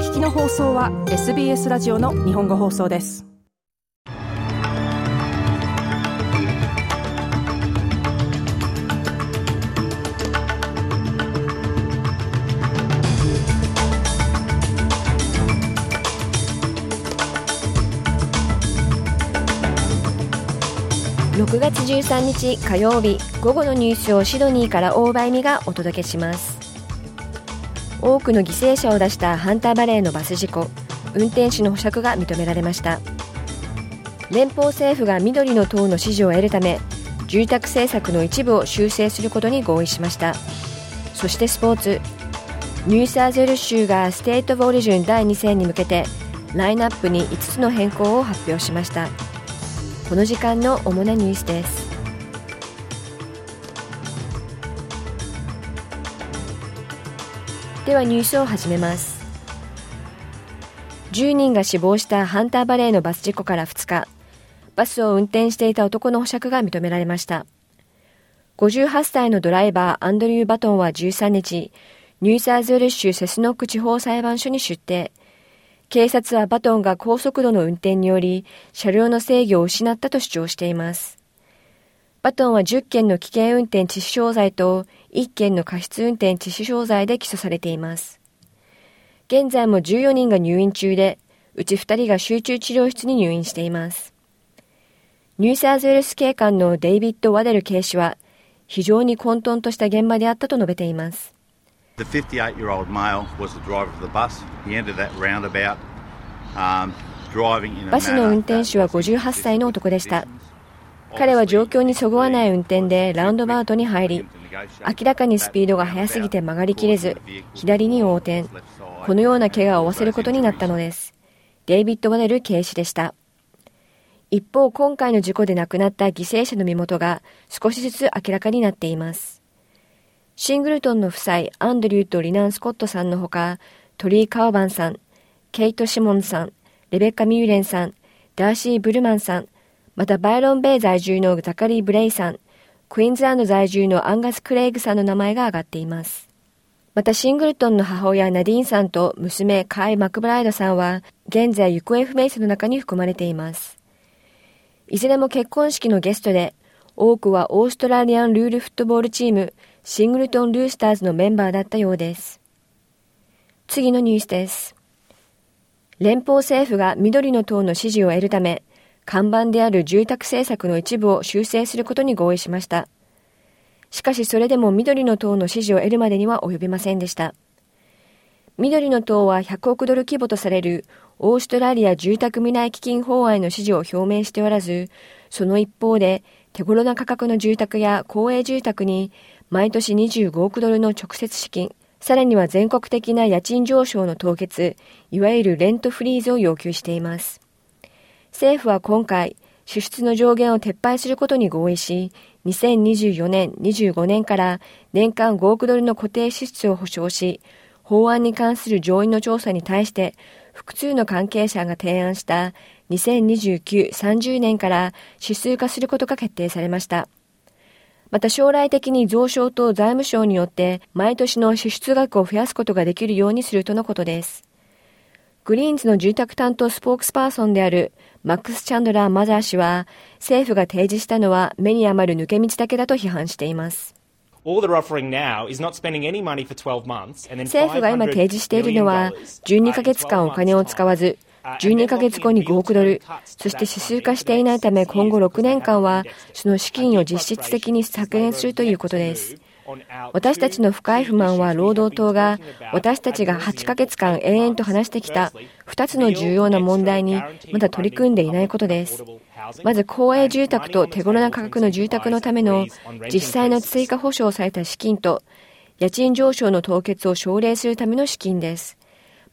聞きの放送は SBS ラジオの日本語放送です。6月13日火曜日午後のニュースをシドニーから大場恵美がお届けします。多くの犠牲者を出したハンターバレーのバス事故。運転手の保釈が認められました。連邦政府が緑の党の支持を得るため住宅政策の一部を修正することに合意しました。そしてスポーツ。ニューサーズウェル州がステート・オリジュン第2戦に向けてラインナップに5つの変更を発表しました。この時間の主なニュースです。ではニュースを始めます。10人が死亡したハンターバレーのバス事故から2日バスを運転していた男の保釈が認められました。58歳のドライバーアンドリュー・バトンは13日ニューサーズウェル州セスノック地方裁判所に出廷。警察はバトンが高速度の運転により車両の制御を失ったと主張しています。バトンは10件の危険運転致死傷罪と1件の過失運転致死傷罪で起訴されています。現在も14人が入院中で、うち2人が集中治療室に入院しています。ニューサーズウェルス警官のデイビッド・ワデル警視は、非常に混沌とした現場であったと述べています。The 58-year-old male was the driver of the bus. He entered that roundabout, um, バスの運転手は58歳の男でした。彼は状況にそぐわない運転でラウンドバウトに入り、明らかにスピードが速すぎて曲がりきれず、左に横転。このような怪我を負わせることになったのです。デイビッド・ワネル警視でした。一方、今回の事故で亡くなった犠牲者の身元が少しずつ明らかになっています。シングルトンの夫妻、アンドリューとリナン・スコットさんのほか、トリー・カーバンさん、ケイト・シモンさん、レベッカ・ミューレンさん、ダーシー・ブルマンさん、またバイロン・ベイ在住のザカリー・ブレイさん、クイーンズランド在住のアンガス・クレイグさんの名前が挙がっています。またシングルトンの母親ナディーンさんと娘カイ・マクブライドさんは現在行方不明者の中に含まれています。いずれも結婚式のゲストで多くはオーストラリアンルールフットボールチームシングルトン・ルースターズのメンバーだったようです。次のニュースです。連邦政府が緑の党の支持を得るため看板である住宅政策の一部を修正することに合意しました。しかしそれでも緑の党の支持を得るまでには及びませんでした。緑の党は100億ドル規模とされるオーストラリア住宅未来基金法案の支持を表明しておらず、その一方で手頃な価格の住宅や公営住宅に毎年25億ドルの直接資金、さらには全国的な家賃上昇の凍結、いわゆるレントフリーズを要求しています。政府は今回、支出の上限を撤廃することに合意し、2024年、25年から年間5億ドルの固定支出を保証し、法案に関する上院の調査に対して、複数の関係者が提案した2029-30年から指数化することが決定されました。また将来的に増床と財務省によって毎年の支出額を増やすことができるようにするとのことです。グリーンズの住宅担当スポークスパーソンであるマックス・チャンドラー・マザー氏は、政府が提示したのは目に余る抜け道だけだと批判しています。政府が今提示しているのは、12ヶ月間お金を使わず、12ヶ月後に5億ドル、そして指数化していないため今後6年間は、その資金を実質的に削減するということです。私たちの深い不満は労働党が私たちが8ヶ月間永遠と話してきた2つの重要な問題にまだ取り組んでいないことです。まず公営住宅と手頃な価格の住宅のための実際の追加保証された資金と家賃上昇の凍結を奨励するための資金です。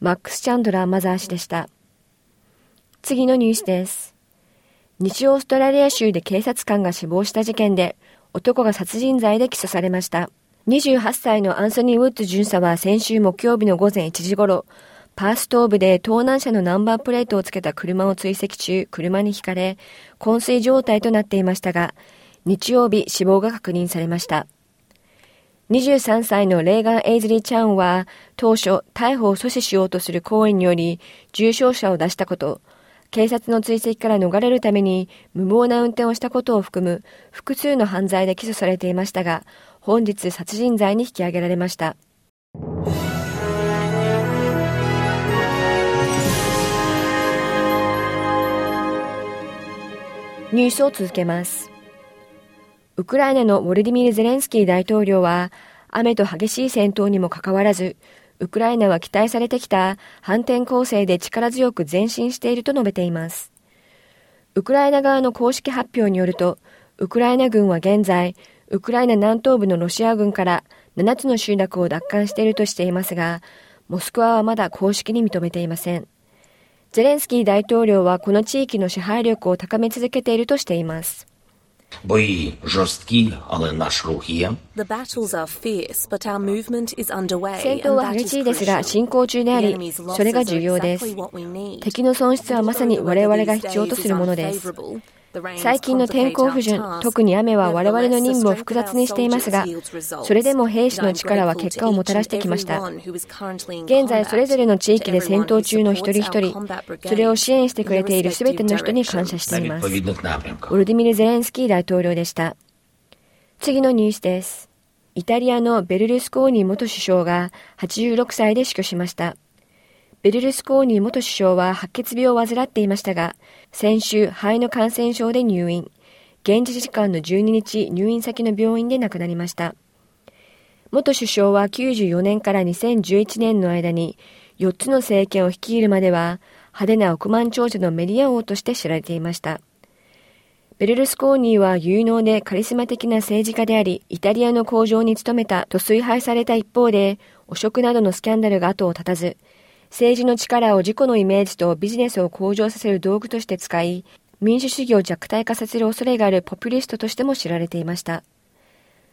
マックス・チャンドラー・マザー氏でした。次のニュースです。西オーストラリア州で警察官が死亡した事件で男が殺人罪で起訴されました。28歳のアンソニー・ウッズ巡査は先週木曜日の午前1時頃、パーストーブで盗難車のナンバープレートをつけた車を追跡中、車にひかれ、昏睡状態となっていましたが、日曜日死亡が確認されました。23歳のレーガン・エイズリー・チャンは当初逮捕を阻止しようとする行為により重傷者を出したこと、警察の追跡から逃れるために無謀な運転をしたことを含む複数の犯罪で起訴されていましたが、本日殺人罪に引き上げられました。ニュースを続けます。ウクライナのウォルディミル・ゼレンスキー大統領は、雨と激しい戦闘にもかかわらず、ウクライナは期待されてきた反転攻勢で力強く前進していると述べています。ウクライナ側の公式発表によると、ウクライナ軍は現在、ウクライナ南東部のロシア軍から7つの集落を奪還しているとしていますが、モスクワはまだ公式に認めていません。ゼレンスキー大統領はこの地域の支配力を高め続けているとしています。戦闘は激しいですが進行中であり、それが重要です。敵の損失はまさに我々が必要とするものです。最近の天候不順、特に雨は我々の任務を複雑にしていますが、それでも兵士の力は結果をもたらしてきました。現在、それぞれの地域で戦闘中の一人一人、それを支援してくれているすべての人に感謝しています。オルディミル・ゼレンスキー大統領でした。次のニュースです。イタリアのベルルスコーニ元首相が86歳で死去しました。ベルルスコーニ元首相は白血病を患っていましたが、先週肺の感染症で入院。現地時間の12日、入院先の病院で亡くなりました。元首相は94年から2011年の間に4つの政権を率いるまでは派手な億万長者のメディア王として知られていました。ベルルスコーニーは有能でカリスマ的な政治家であり、イタリアの工場に勤めたと崇拝された一方で、汚職などのスキャンダルが後を絶たず、政治の力を自己のイメージとビジネスを向上させる道具として使い、民主主義を弱体化させる恐れがあるポピュリストとしても知られていました。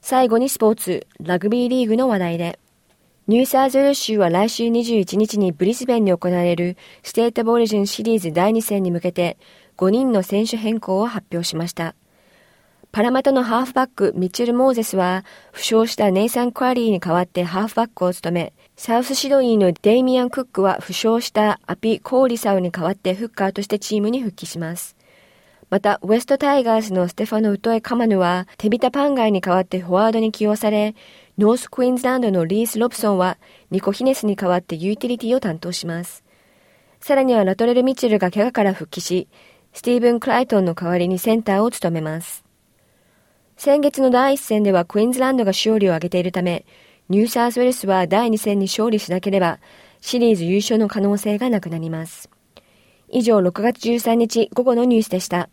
最後にスポーツ、ラグビーリーグの話題で、ニューサーズル州は来週21日にブリスベンに行われるステートオブオリジンシリーズ第2戦に向けて5人の選手変更を発表しました。パラマタのハーフバック、ミッチェル・モーゼスは、負傷したネイサン・クリアリーに代わってハーフバックを務め、サウスシドニーのデイミアン・クックは負傷したアピ・コロイサウに代わってフッカーとしてチームに復帰します。また、ウエストタイガースのステファノ・ウトエ・カマヌは、テビタ・パンガイに代わってフォワードに起用され、ノース・クイーンズランドのリース・ロブソンは、ニコ・ヒネスに代わってユーティリティを担当します。さらにはラトレル・ミチェルが怪我から復帰し、スティーブン・クライトンの代わりにセンターを務めます。先月の第一戦ではクイーンズランドが勝利を挙げているため、ニューサースウェルスは第2戦に勝利しなければ、シリーズ優勝の可能性がなくなります。以上、6月13日午後のニュースでした。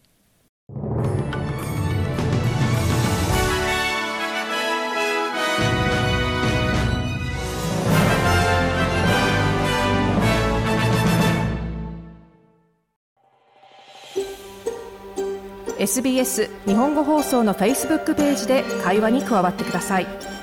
SBS 日本語放送の Facebook ページで会話に加わってください。「